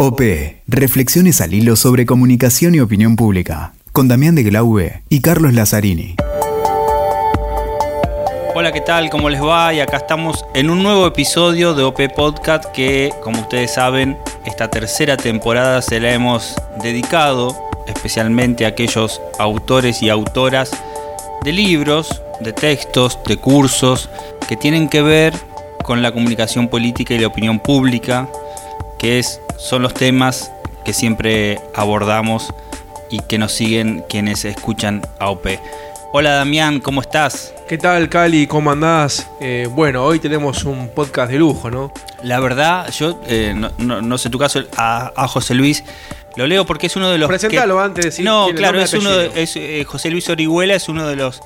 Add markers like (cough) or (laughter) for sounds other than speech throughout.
OP, Reflexiones al hilo sobre comunicación y opinión pública, con Damián de Glaube y Carlos Lazzarini. Hola, ¿qué tal? ¿Cómo les va? Y acá estamos en un nuevo episodio de OP Podcast que, como ustedes saben, esta tercera temporada se la hemos dedicado especialmente a aquellos autores y autoras de libros, de textos, de cursos que tienen que ver con la comunicación política y la opinión pública, que es, son los temas que siempre abordamos y que nos siguen quienes escuchan AOP. Hola Damián, ¿cómo estás? ¿Qué tal Cali? ¿Cómo andás? Eh, bueno, hoy tenemos un podcast de lujo, ¿no? La verdad, yo eh, no, sé tu caso, a, José Luis lo leo porque es uno de los... Presentalo antes de decir No, claro, es uno de, eh, José Luis Orihuela es uno de los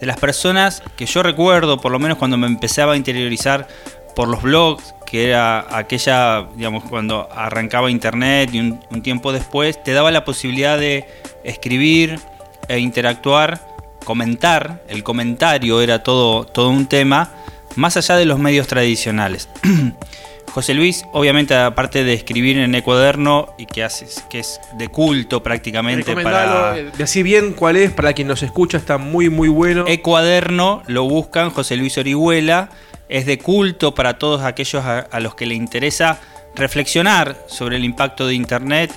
de las personas que yo recuerdo, por lo menos cuando me empezaba a interiorizar por los blogs, que era aquella, digamos, cuando arrancaba internet y un, tiempo después, te daba la posibilidad de escribir e interactuar, comentar, el comentario era todo, todo un tema, más allá de los medios tradicionales. (clears throat) José Luis, obviamente, aparte de escribir en Ecuaderno y que haces, que es de culto prácticamente para. Eh, así bien cuál es, para quien nos escucha, está muy, muy bueno. Ecuaderno, lo buscan, José Luis Orihuela, es de culto para todos aquellos a los que le interesa reflexionar sobre el impacto de Internet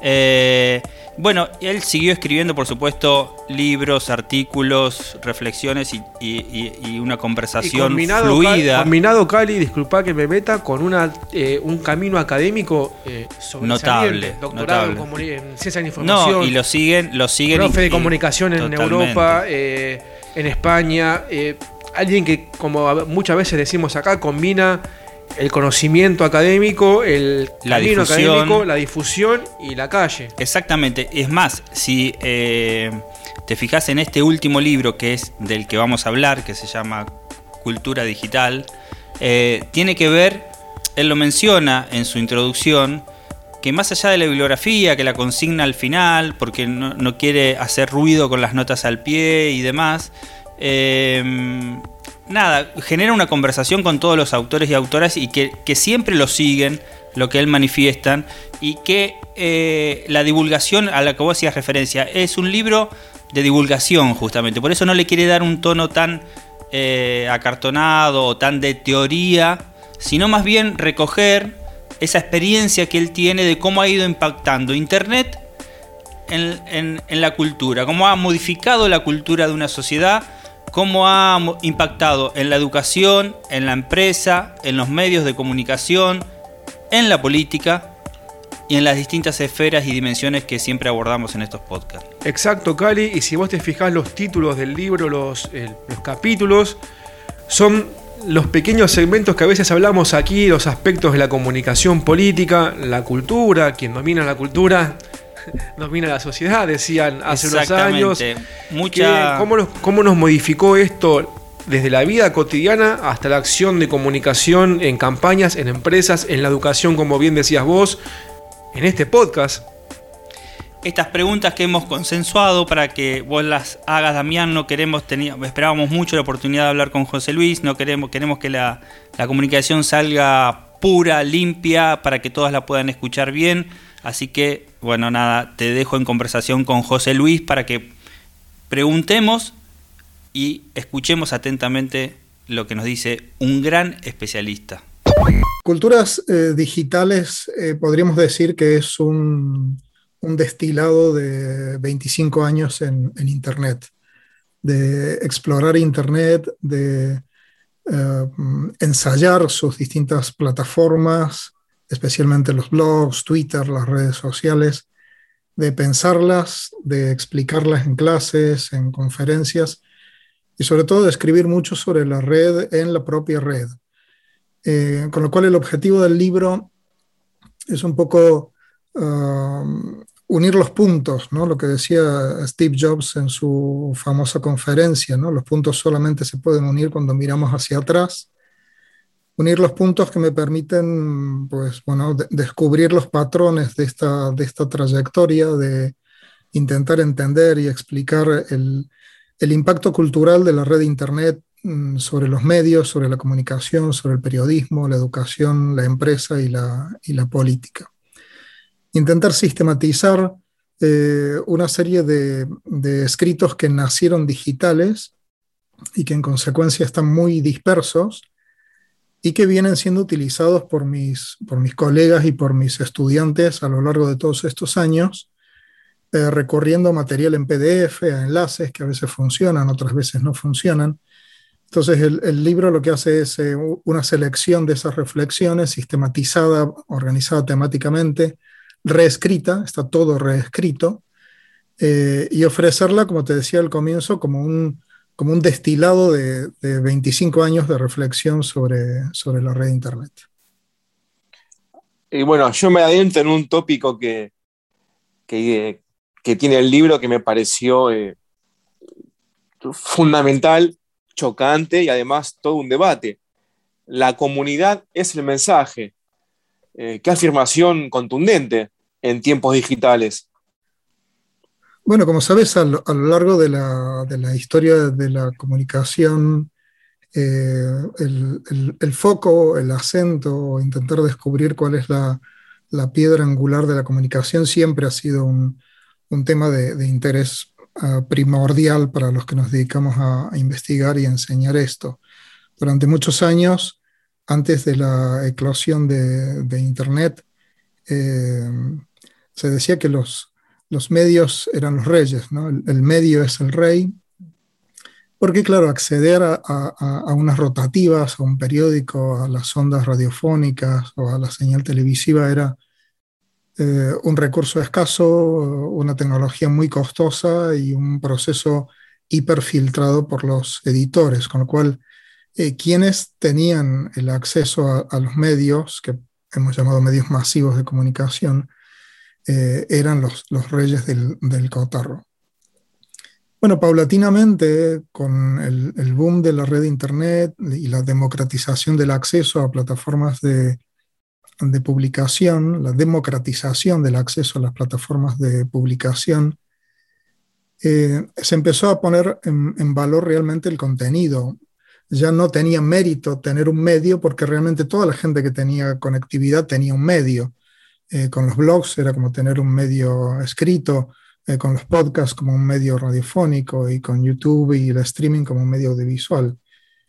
eh, bueno, él siguió escribiendo, por supuesto, libros, artículos, reflexiones y, una conversación fluida. combinado, Cali, disculpa que me meta, con una, eh, un camino académico eh, notable. Doctorado en ciencia de información. No, y lo siguen, lo siguen. Profe de comunicación en Europa, en España. Alguien que, como muchas veces decimos acá, combina el conocimiento académico, el la difusión. la difusión y la calle. Exactamente. Es más, si eh, te fijas en este último libro que es del que vamos a hablar, que se llama Cultura Digital, eh, tiene que ver, él lo menciona en su introducción, que más allá de la bibliografía, que la consigna al final, porque no, quiere hacer ruido con las notas al pie y demás, eh, nada, genera una conversación con todos los autores y autoras y que, siempre lo siguen, lo que él manifiestan, y que eh, la divulgación a la que vos hacías referencia es un libro de divulgación justamente, por eso no le quiere dar un tono tan eh, acartonado o tan de teoría, sino más bien recoger esa experiencia que él tiene de cómo ha ido impactando Internet en la cultura, cómo ha modificado la cultura de una sociedad cómo ha impactado en la educación, en la empresa, en los medios de comunicación, en la política y en las distintas esferas y dimensiones que siempre abordamos en estos podcasts. Exacto, Cali, y si vos te fijás los títulos del libro, los, los capítulos, son los pequeños segmentos que a veces hablamos aquí, los aspectos de la comunicación política, la cultura, quien domina la cultura, (laughs) domina la sociedad, decían hace unos años. Mucha... ¿cómo, nos, ¿Cómo nos modificó esto desde la vida cotidiana hasta la acción de comunicación en campañas, en empresas, en la educación, como bien decías vos, en este podcast? Estas preguntas que hemos consensuado para que vos las hagas, Damián, no queremos, teníamos, esperábamos mucho la oportunidad de hablar con José Luis, no queremos, queremos que la, la comunicación salga pura, limpia, para que todas la puedan escuchar bien Así que, bueno, nada, te dejo en conversación con José Luis para que preguntemos y escuchemos atentamente lo que nos dice un gran especialista. Culturas eh, digitales eh, podríamos decir que es un, destilado de 25 años en, Internet, de explorar Internet, de eh, ensayar sus distintas plataformas, especialmente los blogs, Twitter, las redes sociales, de pensarlas, de explicarlas en clases, en conferencias y sobre todo de escribir mucho sobre la red en la propia red. Eh, con lo cual el objetivo del libro es un poco um, unir los puntos, ¿no? lo que decía Steve Jobs en su famosa conferencia, ¿no? los puntos solamente se pueden unir cuando miramos hacia atrás unir los puntos que me permiten, pues, bueno, descubrir los patrones de esta, de esta trayectoria, de intentar entender y explicar el, el impacto cultural de la red de Internet mm, sobre los medios, sobre la comunicación, sobre el periodismo, la educación, la empresa y la, y la política. intentar sistematizar eh, una serie de, escritos que nacieron digitales y que en consecuencia están muy dispersos y que vienen siendo utilizados por mis, por mis colegas y por mis estudiantes a lo largo de todos estos años, eh, recorriendo material en PDF, a enlaces que a veces funcionan, otras veces no funcionan. Entonces el, libro lo que hace es eh, una selección de esas reflexiones sistematizada, organizada temáticamente, reescrita, está todo reescrito, eh, y ofrecerla, como te decía al comienzo, como un, como un destilado de, 25 años de reflexión sobre, sobre la red de Internet. Y bueno, yo me adentro en un tópico que, que, tiene el libro que me pareció eh, fundamental, chocante y además todo un debate. La comunidad es el mensaje. Eh, qué afirmación contundente en tiempos digitales. Bueno, como sabes, a lo, largo de la, historia de la comunicación, eh, el, foco, el acento, intentar descubrir cuál es la, piedra angular de la comunicación siempre ha sido un, tema de, interés ah, primordial para los que nos dedicamos a, investigar y a enseñar esto. Durante muchos años, antes de la eclosión de, Internet, eh, se decía que los, los medios eran los reyes, el, medio es el rey, porque claro, acceder a, unas rotativas, a un periódico, a las ondas radiofónicas o a la señal televisiva era eh, un recurso escaso, una tecnología muy costosa y un proceso hiperfiltrado por los editores, con lo cual eh, quienes tenían el acceso a, los medios, que hemos llamado medios masivos de comunicación, eh, eran los, los reyes del, del, cotarro. Bueno, paulatinamente, con el, el, boom de la red de Internet y la democratización del acceso a plataformas de, de publicación, la democratización del acceso a las plataformas de publicación, eh, se empezó a poner en, en, valor realmente el contenido ya no tenía mérito tener un medio porque realmente toda la gente que tenía conectividad tenía un medio. Eh, con los blogs era como tener un medio escrito, eh, con los podcasts como un medio radiofónico y con YouTube y el streaming como un medio audiovisual.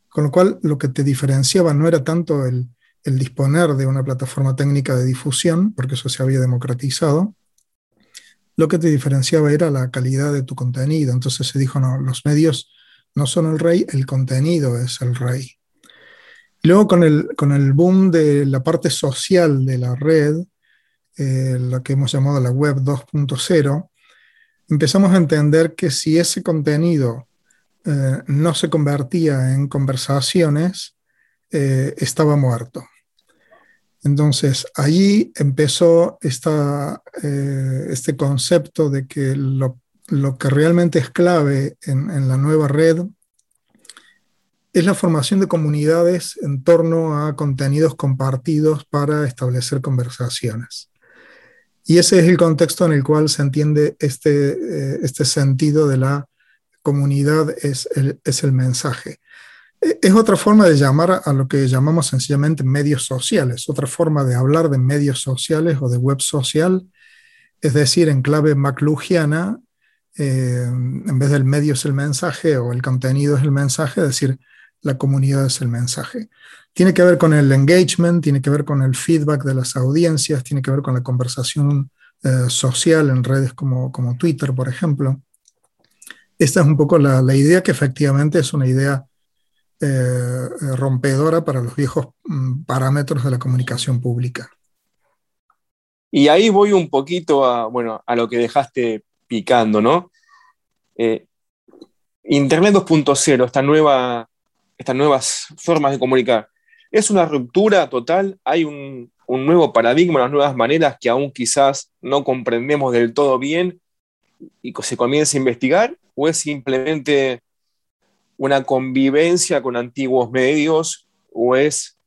Con lo cual lo que te diferenciaba no era tanto el, el disponer de una plataforma técnica de difusión, porque eso se había democratizado, lo que te diferenciaba era la calidad de tu contenido. Entonces se dijo, no, los medios no son el rey, el contenido es el rey. Luego con el, con el boom de la parte social de la red, eh, la que hemos llamado la web 2.0, empezamos a entender que si ese contenido eh, no se convertía en conversaciones, eh, estaba muerto. Entonces, allí empezó esta, este concepto de que lo lo que realmente es clave en, la nueva red es la formación de comunidades en torno a contenidos compartidos para establecer conversaciones. Y ese es el contexto en el cual se entiende este, eh, este sentido de la comunidad es el, es el mensaje. E, es otra forma de llamar a lo que llamamos sencillamente medios sociales, otra forma de hablar de medios sociales o de web social, es decir, en clave maclugiana, eh, en vez del medio es el mensaje o el contenido es el mensaje, es decir, la comunidad es el mensaje. Tiene que ver con el engagement, tiene que ver con el feedback de las audiencias, tiene que ver con la conversación eh, social en redes como, como, Twitter, por ejemplo. Esta es un poco la, idea que efectivamente es una idea eh, rompedora para los viejos mm, parámetros de la comunicación pública. Y ahí voy un poquito a, bueno, a lo que dejaste picando, ¿no? Eh, Internet 2.0, esta nueva, estas nuevas formas de comunicar, ¿es una ruptura total? ¿Hay un, nuevo paradigma, unas nuevas maneras que aún quizás no comprendemos del todo bien y se comienza a investigar? ¿O es simplemente una convivencia con antiguos medios? ¿O es,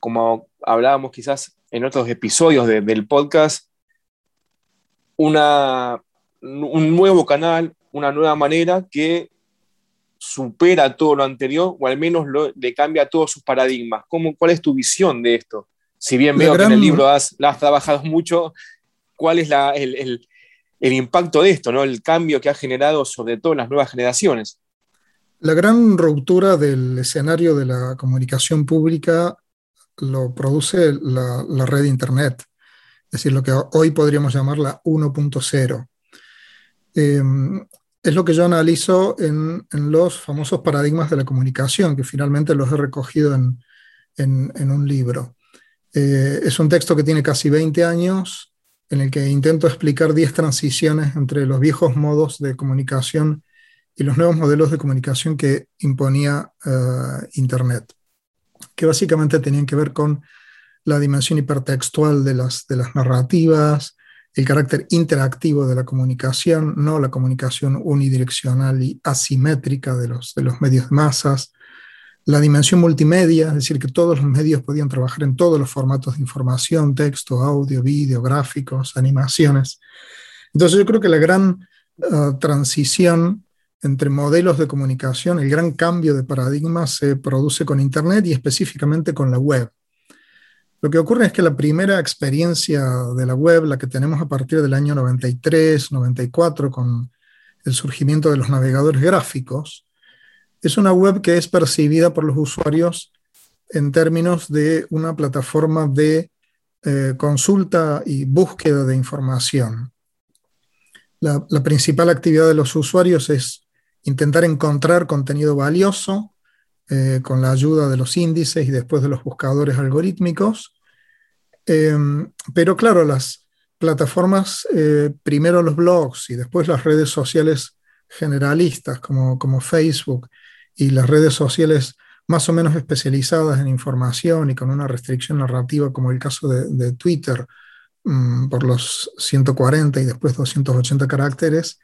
como hablábamos quizás en otros episodios del podcast, una un nuevo canal, una nueva manera que supera todo lo anterior o al menos le cambia todos sus paradigmas. ¿Cómo, ¿Cuál es tu visión de esto? Si bien veo que en el libro has, has trabajado mucho, cuál es el, impacto de esto, ¿no? el cambio que ha generado sobre todo en las nuevas generaciones. La gran ruptura del escenario de la comunicación pública lo produce la, red de Internet, es decir, lo que hoy podríamos llamar la 1.0. Em, es lo que yo analizo en, los famosos paradigmas de la comunicación, que finalmente los he recogido en, un libro. Eh, es un texto que tiene casi 20 años, en el que intento explicar 10 transiciones entre los viejos modos de comunicación y los nuevos modelos de comunicación que imponía eh, Internet, que básicamente tenían que ver con la dimensión hipertextual de las, de las narrativas, el carácter interactivo de la comunicación, no la comunicación unidireccional y asimétrica de los, de los medios de masas, la dimensión multimedia, es decir, que todos los medios podían trabajar en todos los formatos de información, texto, audio, vídeo, gráficos, animaciones. Entonces yo creo que la gran uh, transición entre modelos de comunicación, el gran cambio de paradigma se produce con Internet y específicamente con la web. Lo que ocurre es que la primera experiencia de la web, la que tenemos a partir del año 93, 94, con el surgimiento de los navegadores gráficos, es una web que es percibida por los usuarios en términos de una plataforma de eh, consulta y búsqueda de información. La, la, principal actividad de los usuarios es intentar encontrar contenido valioso eh, con la ayuda de los índices y después de los buscadores algorítmicos. Em, pero claro, las plataformas, eh, primero los blogs y después las redes sociales generalistas como, como Facebook y las redes sociales más o menos especializadas en información y con una restricción narrativa como el caso de, Twitter mm, por los 140 y después 280 caracteres,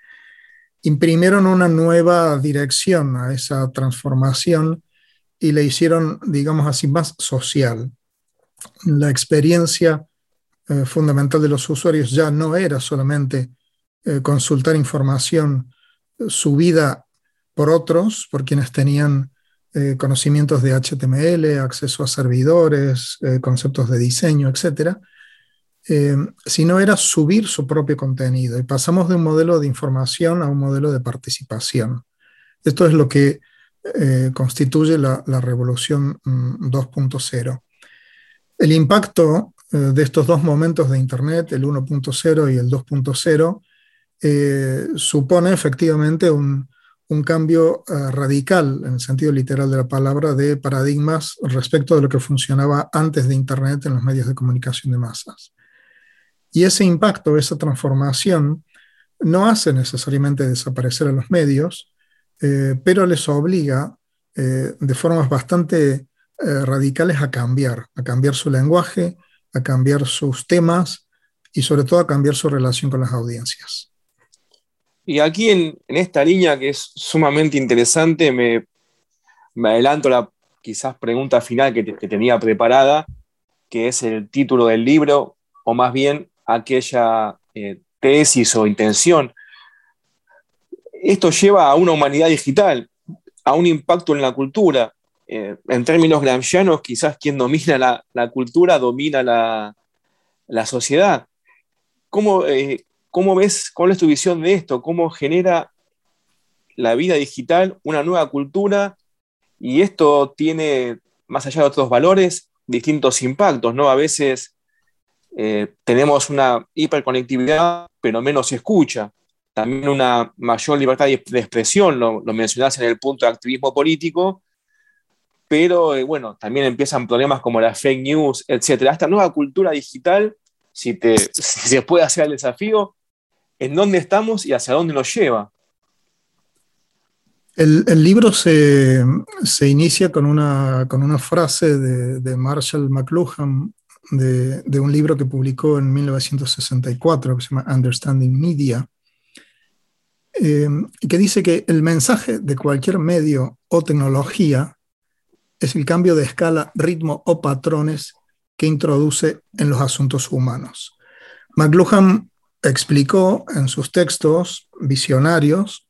imprimieron una nueva dirección a esa transformación y le hicieron, digamos así, más social. La experiencia eh, fundamental de los usuarios ya no era solamente eh, consultar información subida por otros, por quienes tenían eh, conocimientos de HTML, acceso a servidores, conceptos de diseño, etc., sino era subir su propio contenido. Y pasamos de un modelo de información a un modelo de participación. Esto es lo que eh, constituye la, revolución 2.0. Mm, el impacto eh, de estos dos momentos de Internet, el 1.0 y el 2.0, eh, supone efectivamente un, cambio radical, en el sentido literal de la palabra, de paradigmas respecto de lo que funcionaba antes de Internet en los medios de comunicación de masas. Y ese impacto, esa transformación, no hace necesariamente desaparecer a los medios, eh, pero les obliga eh, de formas bastante eh, radicales a cambiar, a cambiar su lenguaje, a cambiar sus temas y sobre todo a cambiar su relación con las audiencias. Y aquí en, esta línea que es sumamente interesante, me, adelanto la quizás pregunta final que, que tenía preparada, que es el título del libro, o más bien aquella tesis o intención esto lleva a una humanidad digital, a un impacto en la cultura. Eh, en términos gramscianos, quizás quien domina la, cultura domina la, sociedad. Eh, ¿Cómo, ves, cuál es tu visión de esto? ¿Cómo genera la vida digital una nueva cultura? Y esto tiene, más allá de otros valores, distintos impactos, ¿no? A veces eh, tenemos una hiperconectividad, pero menos escucha también una mayor libertad de expresión, lo, lo en el punto de activismo político, pero eh, bueno, también empiezan problemas como las fake news, etc. Esta nueva cultura digital, si, te, (laughs) se puede hacer el desafío, en dónde estamos y hacia dónde nos lleva. El, libro se, inicia con una, con una frase de, Marshall McLuhan de, de, un libro que publicó en 1964 que se llama Understanding Media, eh, que dice que el mensaje de cualquier medio o tecnología es el cambio de escala, ritmo o patrones que introduce en los asuntos humanos. McLuhan explicó en sus textos visionarios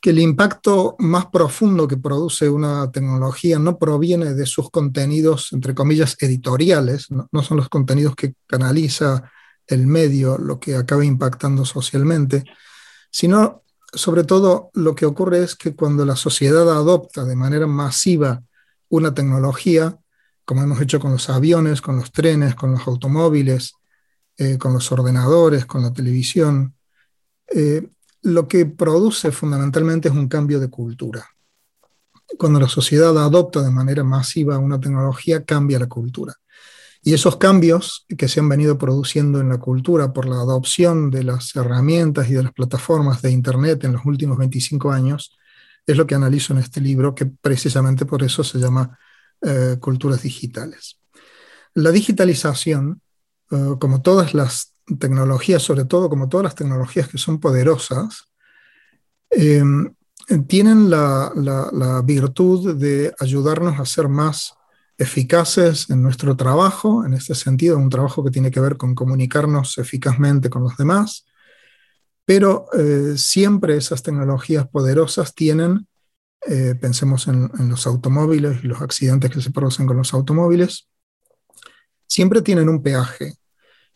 que el impacto más profundo que produce una tecnología no proviene de sus contenidos, entre comillas, editoriales, no, no son los contenidos que canaliza el medio lo que acaba impactando socialmente, sino sobre todo lo que ocurre es que cuando la sociedad adopta de manera masiva una tecnología, como hemos hecho con los aviones, con los trenes, con los automóviles, eh, con los ordenadores, con la televisión, eh, lo que produce fundamentalmente es un cambio de cultura. Cuando la sociedad adopta de manera masiva una tecnología, cambia la cultura. Y esos cambios que se han venido produciendo en la cultura por la adopción de las herramientas y de las plataformas de Internet en los últimos 25 años es lo que analizo en este libro, que precisamente por eso se llama eh, Culturas Digitales. La digitalización, eh, como todas las tecnologías, sobre todo como todas las tecnologías que son poderosas, eh, tienen la, la virtud de ayudarnos a ser más eficaces en nuestro trabajo, en este sentido, un trabajo que tiene que ver con comunicarnos eficazmente con los demás, pero eh, siempre esas tecnologías poderosas tienen, eh, pensemos en, en, los automóviles y los accidentes que se producen con los automóviles, siempre tienen un peaje.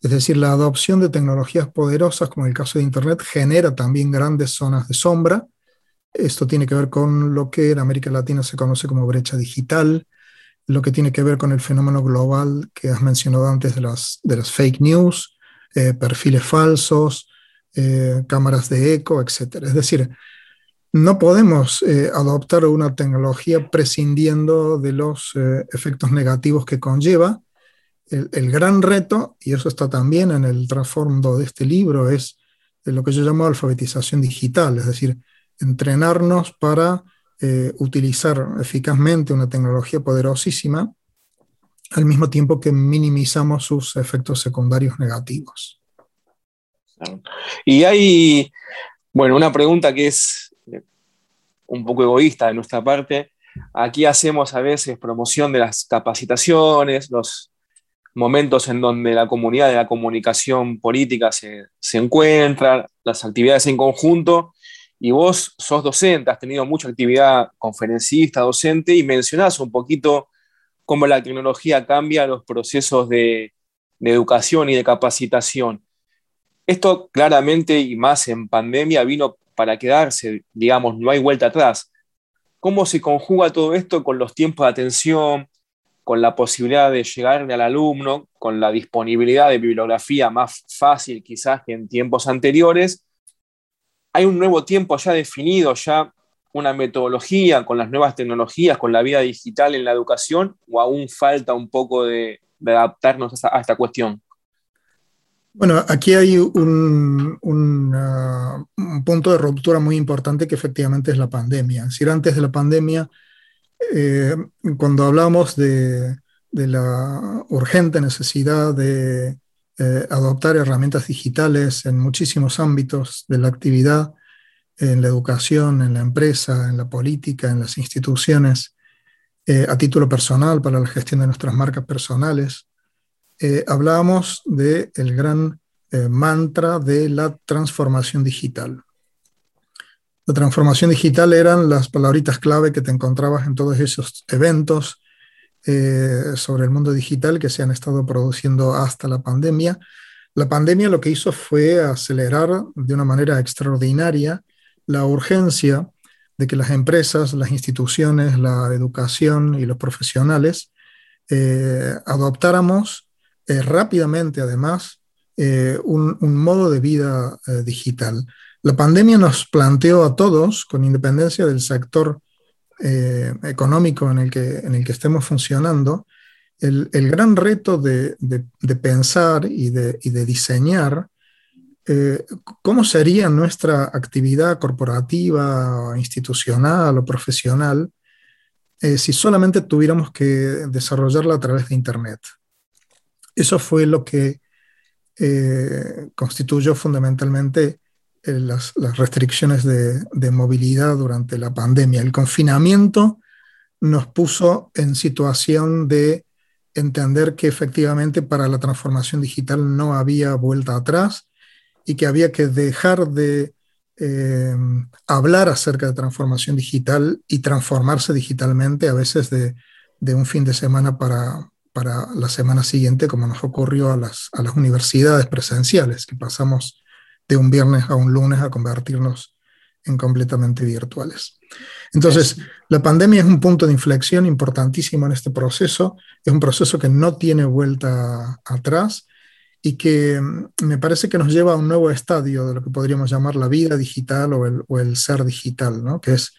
Es decir, la adopción de tecnologías poderosas, como el caso de Internet, genera también grandes zonas de sombra. Esto tiene que ver con lo que en América Latina se conoce como brecha digital, lo que tiene que ver con el fenómeno global que has mencionado antes de las, de las fake news, eh, perfiles falsos, eh, cámaras de eco, etc. Es decir, no podemos eh, adoptar una tecnología prescindiendo de los efectos negativos que conlleva. El, el, gran reto, y eso está también en el trasfondo de este libro, es lo que yo llamo alfabetización digital, es decir, entrenarnos para eh, utilizar eficazmente una tecnología poderosísima al mismo tiempo que minimizamos sus efectos secundarios negativos. Y hay, bueno, una pregunta que es eh, un poco egoísta de nuestra parte. Aquí hacemos a veces promoción de las capacitaciones, los momentos en donde la comunidad de la comunicación política se, se encuentra, las actividades en conjunto, y vos sos docente, has tenido mucha actividad conferencista, docente, y mencionás un poquito cómo la tecnología cambia los procesos de, educación y de capacitación. Esto claramente, y más en pandemia, vino para quedarse, digamos, no hay vuelta atrás. ¿Cómo se conjuga todo esto con los tiempos de atención, con la posibilidad de llegarle al alumno, con la disponibilidad de bibliografía más fácil quizás que en tiempos anteriores, hay un nuevo tiempo ya definido, ya una metodología con las nuevas tecnologías, con la vida digital en la educación, o aún falta un poco de, adaptarnos a, esta cuestión? Bueno, aquí hay un, punto de ruptura muy importante que efectivamente es la pandemia. Es decir, antes de la pandemia, eh, cuando hablamos de, la urgente necesidad de eh, adoptar herramientas digitales en muchísimos ámbitos de la actividad, en la educación, en la empresa, en la política, en las instituciones, eh, a título personal para la gestión de nuestras marcas personales. Eh, hablábamos del el gran mantra de la transformación digital. La transformación digital eran las palabritas clave que te encontrabas en todos esos eventos, eh, sobre el mundo digital que se han estado produciendo hasta la pandemia. La pandemia lo que hizo fue acelerar de una manera extraordinaria la urgencia de que las empresas, las instituciones, la educación y los profesionales eh, adoptáramos eh, rápidamente, además, un, un, modo de vida digital. La pandemia nos planteó a todos, con independencia del sector eh, económico en el, que, en el que estemos funcionando, el, el gran reto de, de, pensar y de, y de diseñar eh, cómo sería nuestra actividad corporativa, institucional o profesional eh, si solamente tuviéramos que desarrollarla a través de Internet. Eso fue lo que constituyó fundamentalmente eh, las, restricciones de, movilidad durante la pandemia. El confinamiento nos puso en situación de entender que efectivamente para la transformación digital no había vuelta atrás y que había que dejar de eh, hablar acerca de transformación digital y transformarse digitalmente a veces de, un fin de semana para, para la semana siguiente, como nos ocurrió a las, a las universidades presenciales, que pasamos de un viernes a un lunes a convertirnos en completamente virtuales. Entonces, la pandemia es un punto de inflexión importantísimo en este proceso, es un proceso que no tiene vuelta atrás y que mm, me parece que nos lleva a un nuevo estadio de lo que podríamos llamar la vida digital o el, o el ser digital, ¿no? que es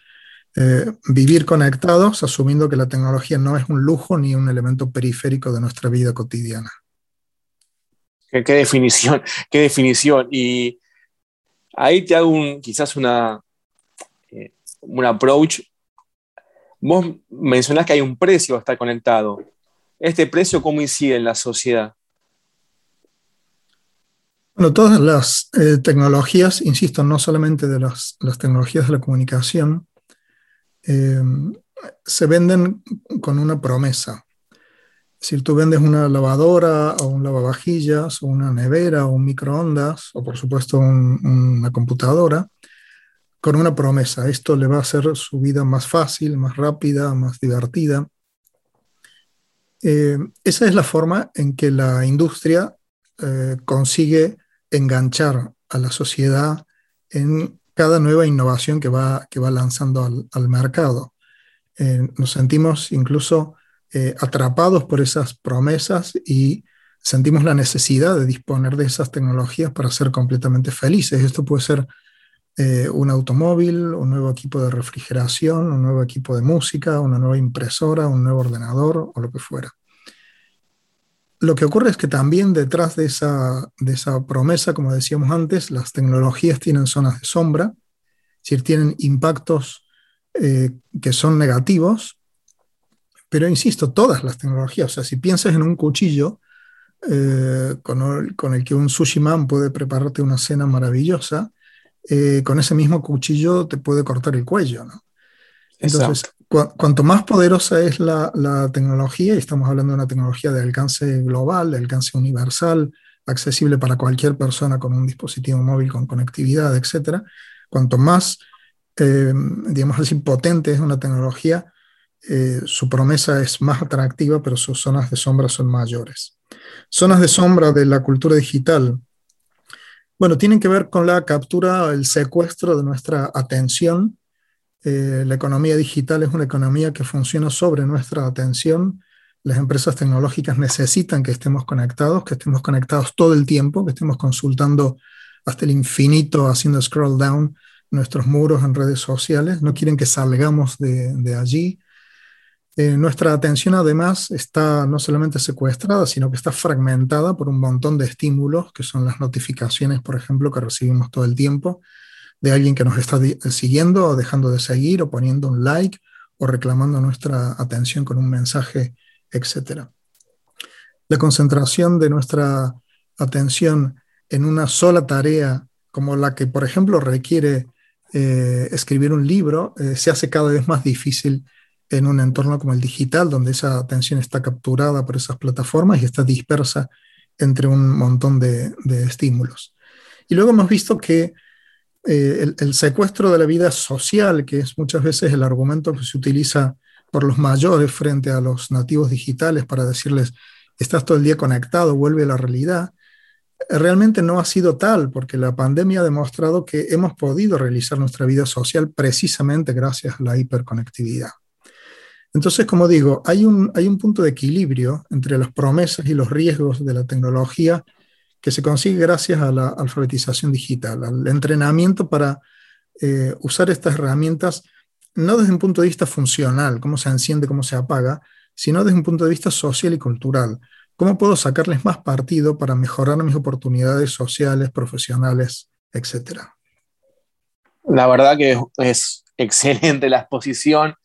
eh, vivir conectados asumiendo que la tecnología no es un lujo ni un elemento periférico de nuestra vida cotidiana. Qué, definición, (laughs) qué definición. Y ahí te hago quizás una, eh, un approach. Vos mencionás que hay un precio a estar conectado. ¿Este precio cómo incide en la sociedad? Bueno, todas las eh, tecnologías, insisto, no solamente de las, las, tecnologías de la comunicación, eh, se venden con una promesa. Si tú vendes una lavadora o un lavavajillas o una nevera o un microondas o por supuesto una computadora, con una promesa, esto le va a hacer su vida más fácil, más rápida, más divertida. Eh, esa es la forma en que la industria eh, consigue enganchar a la sociedad en cada nueva innovación que va, que va lanzando al, mercado. Eh, nos sentimos incluso eh, atrapados por esas promesas y sentimos la necesidad de disponer de esas tecnologías para ser completamente felices. Esto puede ser eh, un automóvil, un nuevo equipo de refrigeración, un nuevo equipo de música, una nueva impresora, un nuevo ordenador o lo que fuera. Lo que ocurre es que también detrás de esa, de esa promesa, como decíamos antes, las tecnologías tienen zonas de sombra, es decir, tienen impactos eh, que son negativos, pero insisto, todas las tecnologías, o sea, si piensas en un cuchillo eh, con, el, con, el, que un sushi man puede prepararte una cena maravillosa, eh, con ese mismo cuchillo te puede cortar el cuello, ¿no? Entonces, cuanto más poderosa es la, tecnología, y estamos hablando de una tecnología de alcance global, de alcance universal, accesible para cualquier persona con un dispositivo móvil con conectividad, etc., cuanto más, eh, digamos así, potente es una tecnología, eh, su promesa es más atractiva, pero sus zonas de sombra son mayores. Zonas de sombra de la cultura digital. Bueno, tienen que ver con la captura, el secuestro de nuestra atención eh, la economía digital es una economía que funciona sobre nuestra atención. Las empresas tecnológicas necesitan que estemos conectados, que estemos conectados todo el tiempo, que estemos consultando hasta el infinito, haciendo scroll down nuestros muros en redes sociales. No quieren que salgamos de, allí. Eh, nuestra atención además está no solamente secuestrada, sino que está fragmentada por un montón de estímulos, que son las notificaciones, por ejemplo, que recibimos todo el tiempo de alguien que nos está siguiendo o dejando de seguir o poniendo un like o reclamando nuestra atención con un mensaje, etc. La concentración de nuestra atención en una sola tarea, como la que, por ejemplo, requiere eh, escribir un libro, eh, se hace cada vez más difícil en un entorno como el digital, donde esa atención está capturada por esas plataformas y está dispersa entre un montón de estímulos. Y luego hemos visto que eh, el, secuestro de la vida social, que es muchas veces el argumento que se utiliza por los mayores frente a los nativos digitales para decirles, estás todo el día conectado, vuelve a la realidad, realmente no ha sido tal, porque la pandemia ha demostrado que hemos podido realizar nuestra vida social precisamente gracias a la hiperconectividad. Entonces, como digo, hay un, hay un punto de equilibrio entre las promesas y los riesgos de la tecnología que se consigue gracias a la alfabetización digital, al entrenamiento para eh, usar estas herramientas no desde un punto de vista funcional, cómo se enciende, cómo se apaga, sino desde un punto de vista social y cultural. ¿Cómo puedo sacarles más partido para mejorar mis oportunidades sociales, profesionales, etcétera? La verdad que es excelente la exposición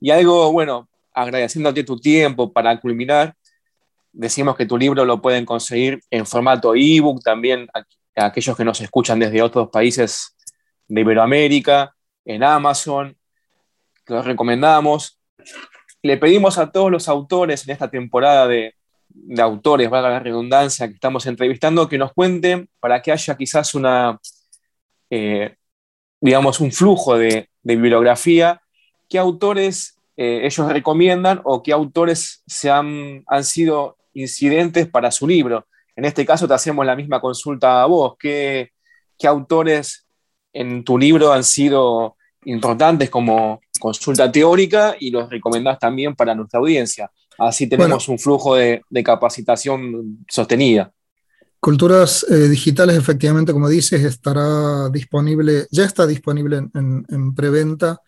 y algo, bueno, agradeciéndote tu tiempo para culminar, Decimos que tu libro lo pueden conseguir en formato ebook también a, aquellos que nos escuchan desde otros países de Iberoamérica, en Amazon, que los recomendamos. Le pedimos a todos los autores en esta temporada de, autores, valga la redundancia, que estamos entrevistando, que nos cuenten para que haya quizás una, eh, digamos, un flujo de, de bibliografía, qué autores ellos recomiendan o qué autores se han, han sido incidentes para su libro. En este caso te hacemos la misma consulta a vos. ¿Qué, qué autores en tu libro han sido importantes como consulta teórica y los recomendás también para nuestra audiencia? Así tenemos un flujo de, capacitación sostenida. Culturas eh, digitales, efectivamente, como dices, estará disponible, ya está disponible en, preventa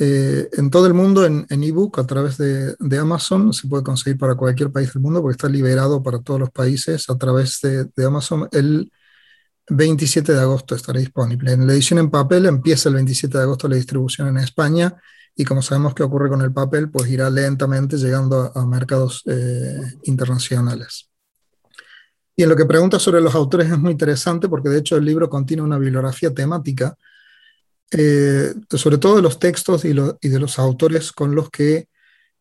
eh, en todo el mundo en ebook a través de, Amazon. Se puede conseguir para cualquier país del mundo porque está liberado para todos los países a través de, Amazon. El 27 de agosto estará disponible. En la edición en papel empieza el 27 de agosto la distribución en España y como sabemos que ocurre con el papel, pues irá lentamente llegando a, mercados eh, internacionales. Y en lo que pregunta sobre los autores es muy interesante porque de hecho el libro contiene una bibliografía temática, eh, sobre todo de los textos y, de los autores con los que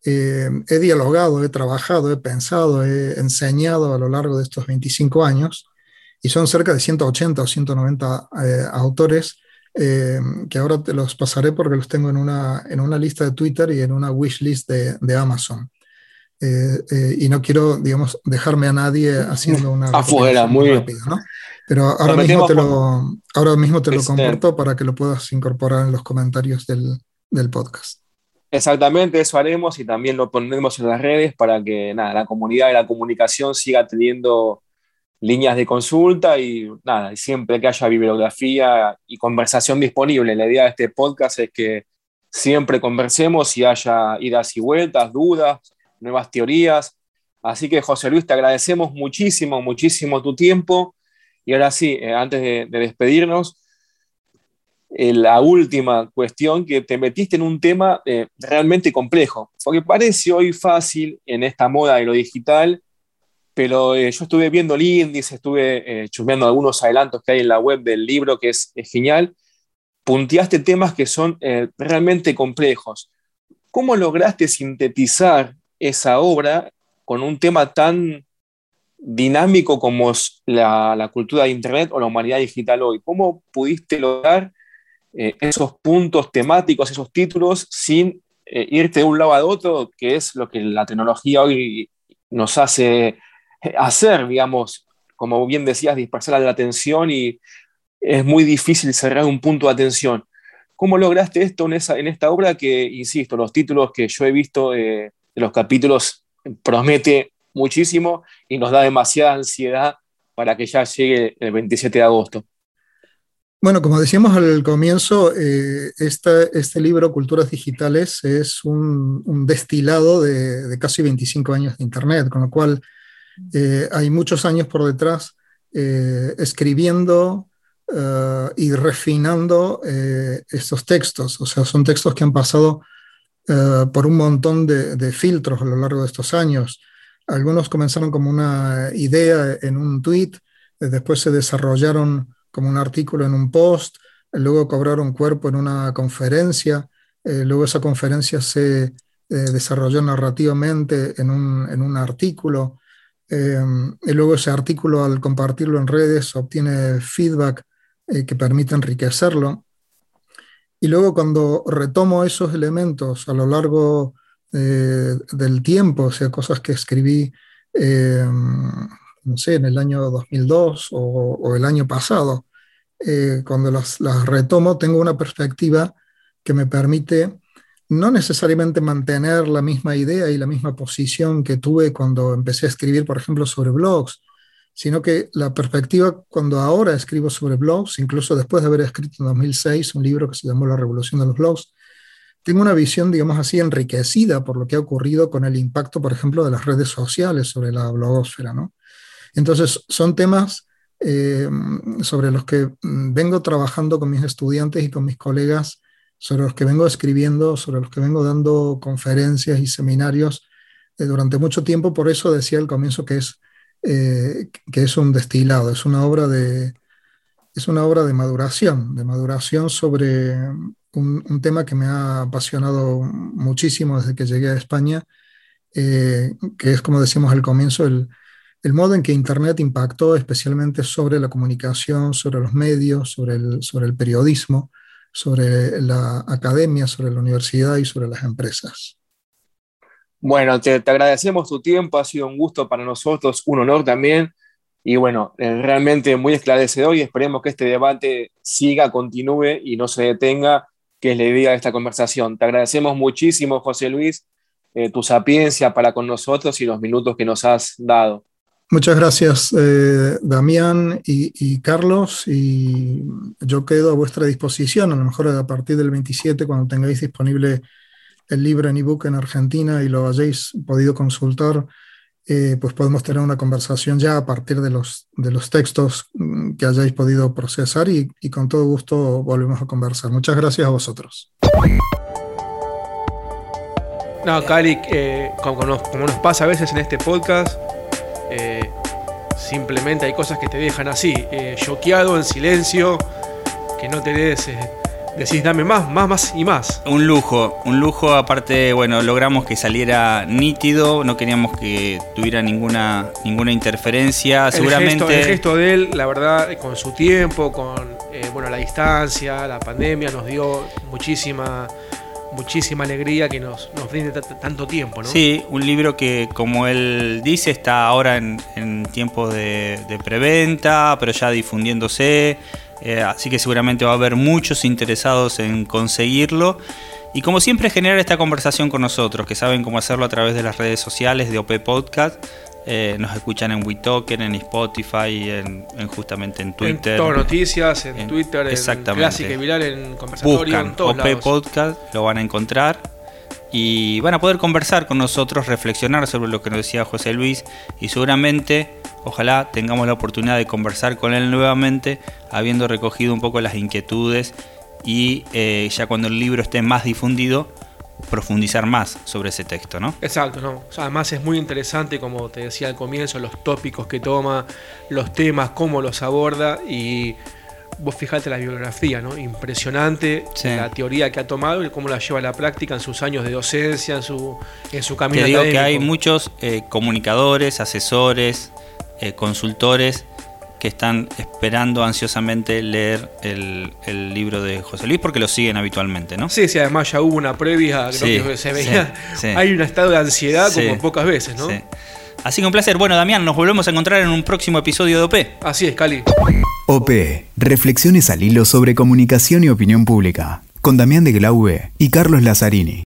eh, he dialogado, he trabajado, he pensado, he enseñado a lo largo de estos 25 años, y son cerca de 180 o 190 autores eh, que ahora te los pasaré porque los tengo en una, en una lista de Twitter y en una wishlist de, de Amazon. Eh, eh, y no quiero, digamos, dejarme a nadie haciendo una... Afuera, muy rápida, ¿no? Pero ahora mismo, te lo, ahora mismo te lo este comparto para que lo puedas incorporar en los comentarios del, del podcast. Exactamente, eso haremos y también lo pondremos en las redes para que nada, la comunidad de la comunicación siga teniendo líneas de consulta y nada, siempre que haya bibliografía y conversación disponible. La idea de este podcast es que siempre conversemos y haya idas y vueltas, dudas, nuevas teorías. Así que José Luis, te agradecemos muchísimo, muchísimo tu tiempo. Y ahora sí, eh, antes de, despedirnos, eh, la última cuestión, que te metiste en un tema eh, realmente complejo, porque parece hoy fácil en esta moda de lo digital pero yo estuve viendo el índice, estuve chusmeando algunos adelantos que hay en la web del libro, que es, genial. Punteaste temas que son realmente complejos. ¿Cómo lograste sintetizar esa obra con un tema tan dinámico como es la, cultura de Internet o la humanidad digital hoy? ¿Cómo pudiste lograr esos puntos temáticos, esos títulos, sin irte de un lado a otro, que es lo que la tecnología hoy nos hace hacer, digamos, como bien decías, dispersar la atención y es muy difícil cerrar un punto de atención. ¿Cómo lograste esto en, esa, en esta obra que, insisto, los títulos que yo he visto eh, de los capítulos promete muchísimo y nos da demasiada ansiedad para que ya llegue el 27 de agosto? Bueno, como decíamos al comienzo, eh, este libro, Culturas Digitales, es un, destilado de, casi 25 años de Internet, con lo cual eh, hay muchos años por detrás eh, escribiendo y refinando estos textos. O sea, son textos que han pasado por un montón de, filtros a lo largo de estos años. Algunos comenzaron como una idea en un tweet, después se desarrollaron como un artículo en un post, luego cobraron cuerpo en una conferencia, luego esa conferencia se desarrolló narrativamente en un, en un artículo, y luego ese artículo, al compartirlo en redes, obtiene feedback eh, que permite enriquecerlo. Y luego cuando retomo esos elementos a lo largo eh, del tiempo, o sea, cosas que escribí, em, no sé, en el año 2002 o, o el año pasado, eh, cuando las, las, retomo, tengo una perspectiva que me permite no necesariamente mantener la misma idea y la misma posición que tuve cuando empecé a escribir, por ejemplo, sobre blogs, sino que la perspectiva cuando ahora escribo sobre blogs, incluso después de haber escrito en 2006 un libro que se llamó La Revolución de los Blogs, tengo una visión, digamos así, enriquecida por lo que ha ocurrido con el impacto, por ejemplo, de las redes sociales sobre la blogosfera. ¿no? Entonces, son temas eh, sobre los que mm, vengo trabajando con mis estudiantes y con mis colegas sobre los que vengo escribiendo, sobre los que vengo dando conferencias y seminarios eh, durante mucho tiempo. Por eso decía al comienzo que es, eh, que es un destilado, es una obra de, es una obra de maduración, de maduración sobre un, tema que me ha apasionado muchísimo desde que llegué a España, eh, que es, como decíamos al comienzo, el, el modo en que Internet impactó especialmente sobre la comunicación, sobre los medios, sobre el, sobre el periodismo, sobre la academia, sobre la universidad y sobre las empresas. Bueno, te, agradecemos tu tiempo, ha sido un gusto para nosotros, un honor también. Y bueno, eh, realmente muy esclarecedor y esperemos que este debate siga, continúe y no se detenga, que es la idea de esta conversación. Te agradecemos muchísimo, José Luis, eh, tu sapiencia para con nosotros y los minutos que nos has dado. Muchas gracias, eh, Damián y, Carlos, y yo quedo a vuestra disposición, a lo mejor a partir del 27, cuando tengáis disponible el libro en ebook en Argentina y lo hayáis podido consultar, eh, pues podemos tener una conversación ya a partir de los, de los textos mm, que hayáis podido procesar y, con todo gusto volvemos a conversar. Muchas gracias a vosotros. No, Cali, eh, como, nos pasa a veces en este podcast, eh, simplemente hay cosas que te dejan así, choqueado, en silencio, que no te des, decís dame más, más, más y más. Un lujo, un lujo, aparte, bueno, logramos que saliera nítido, no queríamos que tuviera ninguna, ninguna interferencia, seguramente... el gesto de él, la verdad, con su tiempo, con bueno, la distancia, la pandemia, nos dio muchísima muchísima alegría que nos, nos brinde tanto tiempo, ¿no? Sí, un libro que, como él dice, está ahora en, en tiempos de, preventa, pero ya difundiéndose, eh, así que seguramente va a haber muchos interesados en conseguirlo. Y como siempre, generar esta conversación con nosotros, que saben cómo hacerlo a través de las redes sociales de OP Podcast. Eh, nos escuchan en WeToken, en Spotify, en, justamente en Twitter. En todas noticias, en, Twitter, exactamente. en Clásica y Viral, en Conversatorio, Buscan OP Podcast, lo van a encontrar y van a poder conversar con nosotros, reflexionar sobre lo que nos decía José Luis y seguramente, ojalá tengamos la oportunidad de conversar con él nuevamente, habiendo recogido un poco las inquietudes y eh, ya cuando el libro esté más difundido, profundizar más sobre ese texto, ¿no? Exacto, ¿no? además es muy interesante, como te decía al comienzo, los tópicos que toma, los temas, cómo los aborda y vos fijate la bibliografía, ¿no? Impresionante la teoría que ha tomado y cómo la lleva a la práctica en sus años de docencia, en su, en su camino Te digo que hay muchos eh, comunicadores, asesores, eh, consultores que están esperando ansiosamente leer el, libro de José Luis porque lo siguen habitualmente, ¿no? Sí, sí, además ya hubo una previa, creo que se veía. hay un estado de ansiedad como pocas veces, ¿no? Así que un placer. Bueno, Damián, nos volvemos a encontrar en un próximo episodio de OP. Así es, Cali. OP, reflexiones al hilo sobre comunicación y opinión pública, con Damián de Glaube y Carlos Lazzarini.